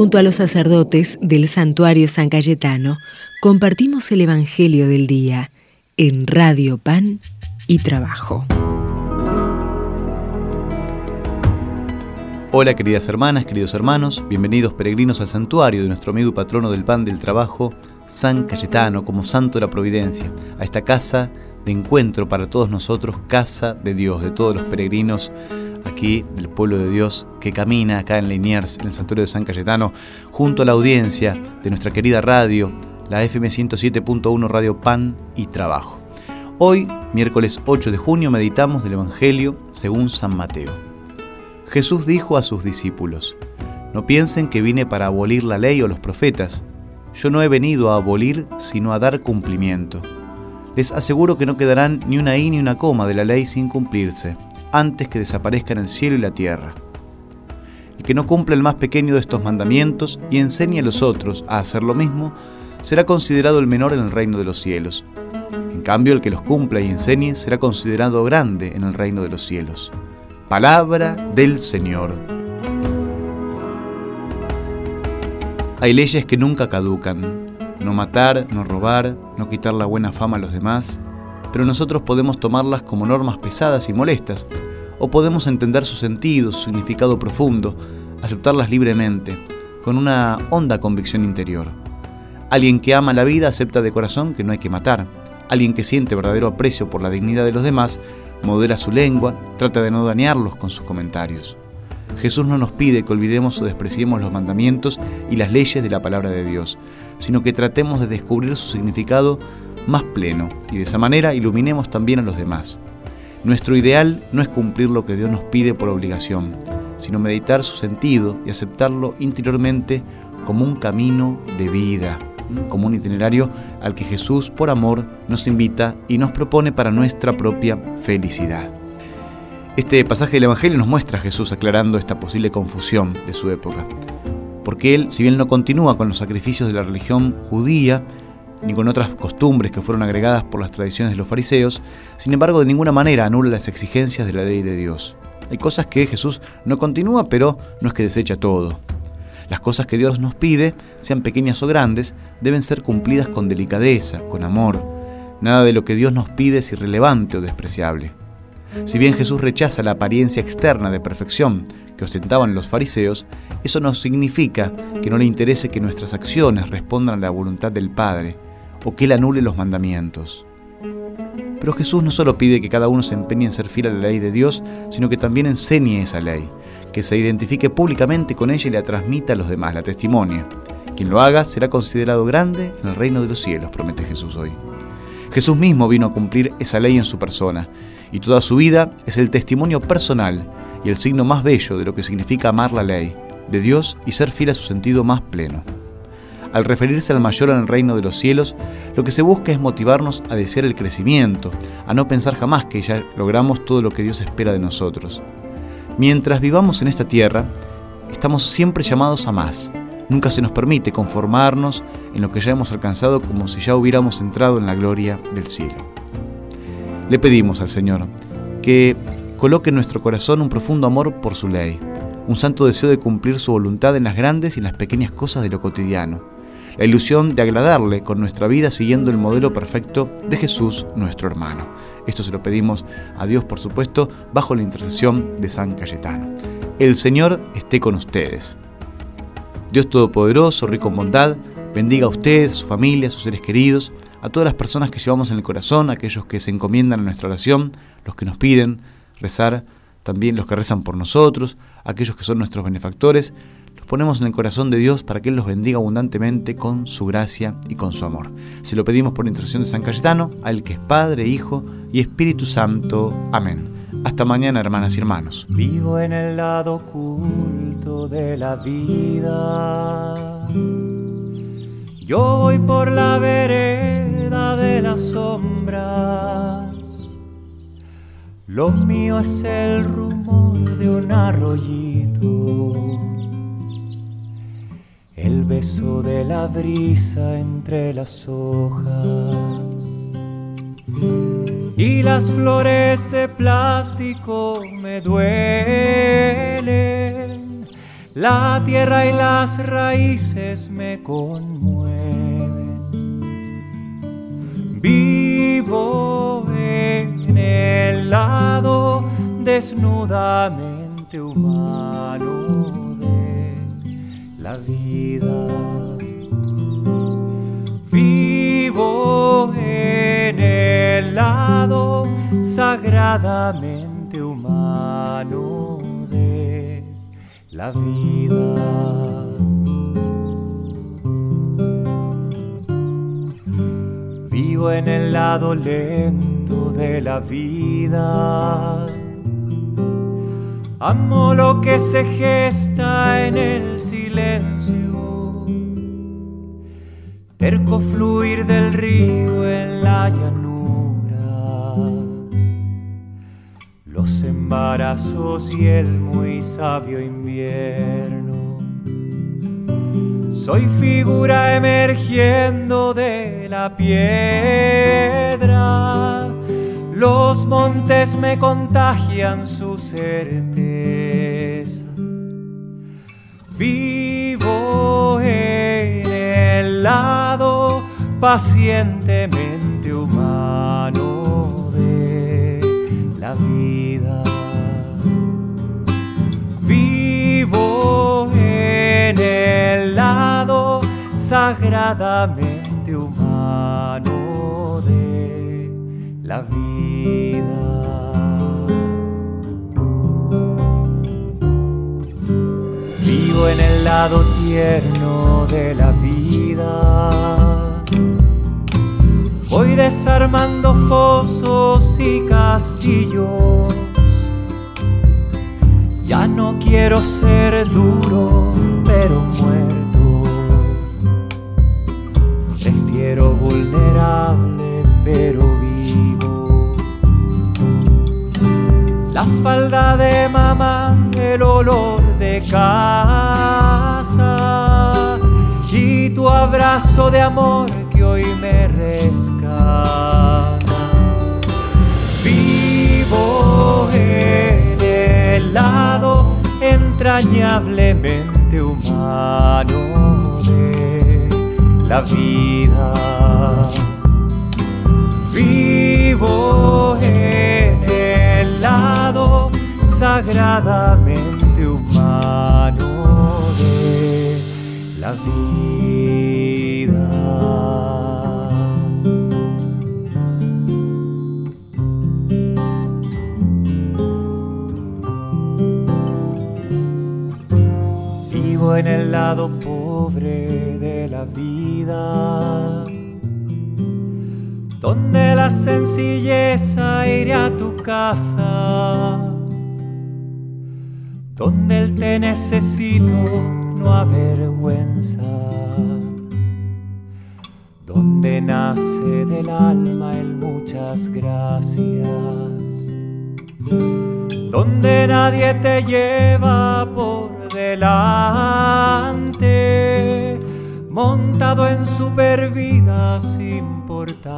Junto a los sacerdotes del santuario San Cayetano, compartimos el Evangelio del Día en Radio Pan y Trabajo. Hola queridas hermanas, queridos hermanos, bienvenidos peregrinos al santuario de nuestro amigo y patrono del pan del trabajo, San Cayetano, como santo de la providencia, a esta casa de encuentro para todos nosotros, casa de Dios, de todos los peregrinos aquí del pueblo de Dios que camina acá en Liniers, en el santuario de San Cayetano, junto a la audiencia de nuestra querida radio, la FM 107.1 Radio Pan y Trabajo. Hoy, miércoles 8 de junio, meditamos del Evangelio según San Mateo. Jesús dijo a sus discípulos, No piensen que vine para abolir la ley o los profetas. Yo no he venido a abolir, sino a dar cumplimiento. Les aseguro que no quedarán ni una i ni una coma de la ley sin cumplirse antes que desaparezcan el cielo y la tierra. El que no cumpla el más pequeño de estos mandamientos y enseñe a los otros a hacer lo mismo, será considerado el menor en el reino de los cielos. En cambio, el que los cumpla y enseñe será considerado grande en el reino de los cielos. Palabra del Señor. Hay leyes que nunca caducan. No matar, no robar, no quitar la buena fama a los demás, pero nosotros podemos tomarlas como normas pesadas y molestas, o podemos entender su sentido, su significado profundo, aceptarlas libremente, con una honda convicción interior. Alguien que ama la vida acepta de corazón que no hay que matar. Alguien que siente verdadero aprecio por la dignidad de los demás modera su lengua, trata de no dañarlos con sus comentarios. Jesús no nos pide que olvidemos o despreciemos los mandamientos y las leyes de la palabra de Dios, sino que tratemos de descubrir su significado más pleno y de esa manera iluminemos también a los demás. Nuestro ideal no es cumplir lo que Dios nos pide por obligación, sino meditar su sentido y aceptarlo interiormente como un camino de vida, como un itinerario al que Jesús por amor nos invita y nos propone para nuestra propia felicidad. Este pasaje del Evangelio nos muestra a Jesús aclarando esta posible confusión de su época, porque él, si bien no continúa con los sacrificios de la religión judía, ni con otras costumbres que fueron agregadas por las tradiciones de los fariseos, sin embargo de ninguna manera anula las exigencias de la ley de Dios. Hay cosas que Jesús no continúa, pero no es que desecha todo. Las cosas que Dios nos pide, sean pequeñas o grandes, deben ser cumplidas con delicadeza, con amor. Nada de lo que Dios nos pide es irrelevante o despreciable. Si bien Jesús rechaza la apariencia externa de perfección que ostentaban los fariseos, eso no significa que no le interese que nuestras acciones respondan a la voluntad del Padre o que Él anule los mandamientos. Pero Jesús no solo pide que cada uno se empeñe en ser fiel a la ley de Dios, sino que también enseñe esa ley, que se identifique públicamente con ella y la transmita a los demás, la testimonia. Quien lo haga será considerado grande en el reino de los cielos, promete Jesús hoy. Jesús mismo vino a cumplir esa ley en su persona, y toda su vida es el testimonio personal y el signo más bello de lo que significa amar la ley de Dios y ser fiel a su sentido más pleno. Al referirse al mayor en el reino de los cielos, lo que se busca es motivarnos a desear el crecimiento, a no pensar jamás que ya logramos todo lo que Dios espera de nosotros. Mientras vivamos en esta tierra, estamos siempre llamados a más. Nunca se nos permite conformarnos en lo que ya hemos alcanzado como si ya hubiéramos entrado en la gloria del cielo. Le pedimos al Señor que coloque en nuestro corazón un profundo amor por su ley, un santo deseo de cumplir su voluntad en las grandes y en las pequeñas cosas de lo cotidiano, la ilusión de agradarle con nuestra vida siguiendo el modelo perfecto de Jesús, nuestro hermano. Esto se lo pedimos a Dios, por supuesto, bajo la intercesión de San Cayetano. El Señor esté con ustedes. Dios Todopoderoso, rico en bondad, bendiga a ustedes, a su familia, a sus seres queridos, a todas las personas que llevamos en el corazón, aquellos que se encomiendan a nuestra oración, los que nos piden rezar, también los que rezan por nosotros, aquellos que son nuestros benefactores, ponemos en el corazón de Dios para que Él los bendiga abundantemente con su gracia y con su amor. Se lo pedimos por intercesión de San Cayetano, al que es Padre, Hijo y Espíritu Santo. Amén. Hasta mañana, hermanas y hermanos. Vivo en el lado oculto de la vida. Yo voy por la vereda de las sombras. Lo mío es el rumor de un arroyito beso de la brisa entre las hojas y las flores de plástico me duelen. la tierra y las raíces me conmueven. Vivo en el lado desnudamente humano la vida. Vivo en el lado sagradamente humano de la vida. Vivo en el lado lento de la vida. Amo lo que se gesta en el silencio. Terco fluir del río en la llanura. Los embarazos y el muy sabio invierno. Soy figura emergiendo de la piedra. Los montes me contagian su certeza. Pacientemente humano de la vida. Vivo en el lado sagradamente humano de la vida. Vivo en el lado tierno de la vida. Voy desarmando fosos y castillos. Ya no quiero ser duro, pero muerto. Prefiero vulnerable, pero vivo. La falda de mamá, el olor de casa y tu abrazo de amor hoy me rescata. Vivo en el lado entrañablemente humano de la vida. Vivo en el lado sagradamente humano de la vida. Lado pobre de la vida, donde la sencilleza iré a tu casa, donde el te necesito no avergüenza, donde nace del alma el muchas gracias donde nadie te lleva por delante, montado en supervidas importantes.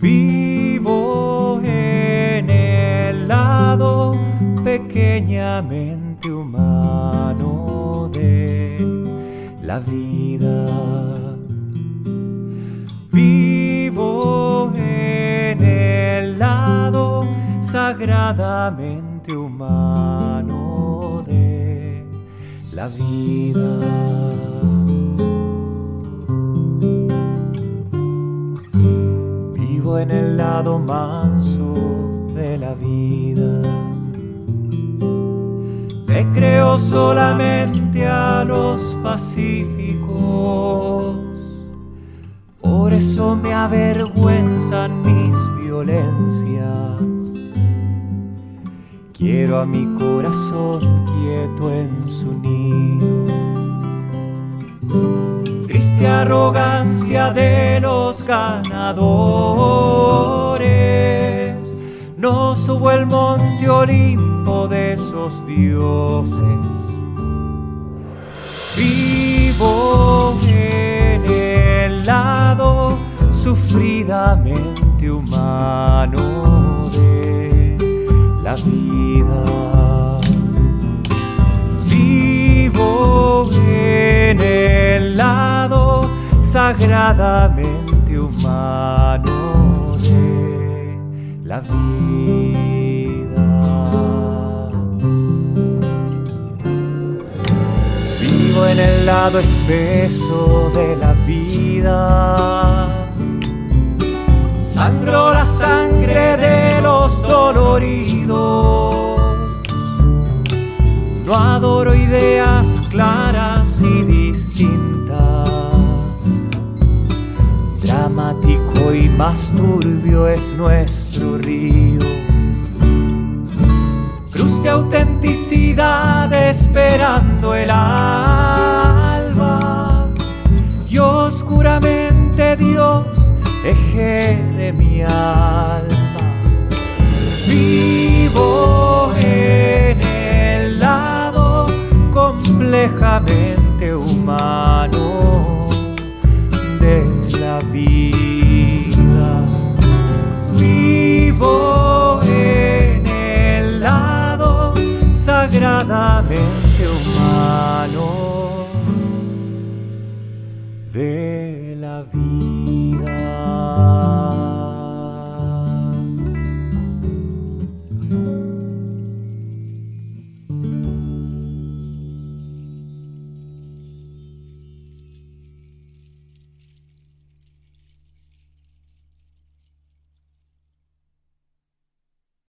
Vivo en el lado pequeñamente humano de la vida. Vivo en el lado sagradamente humano de la vida. Vivo en el lado manso de la vida. Te creo solamente a los pacíficos. Por eso me avergüenzan mis violencias. Quiero a mi corazón quieto en su nido. Triste arrogancia de los ganadores. No subo el monte Olimpo de esos dioses. Vivo en el lado sufridamente humano sagradamente humano de la vida. Vivo en el lado espeso de la vida. Sangro la sangre de los doloridos. No adoro ideas claras Y más turbio es nuestro río. Cruz de autenticidad esperando el alba. Y oscuramente Dios, eje de mi alma. Vivo de la vida.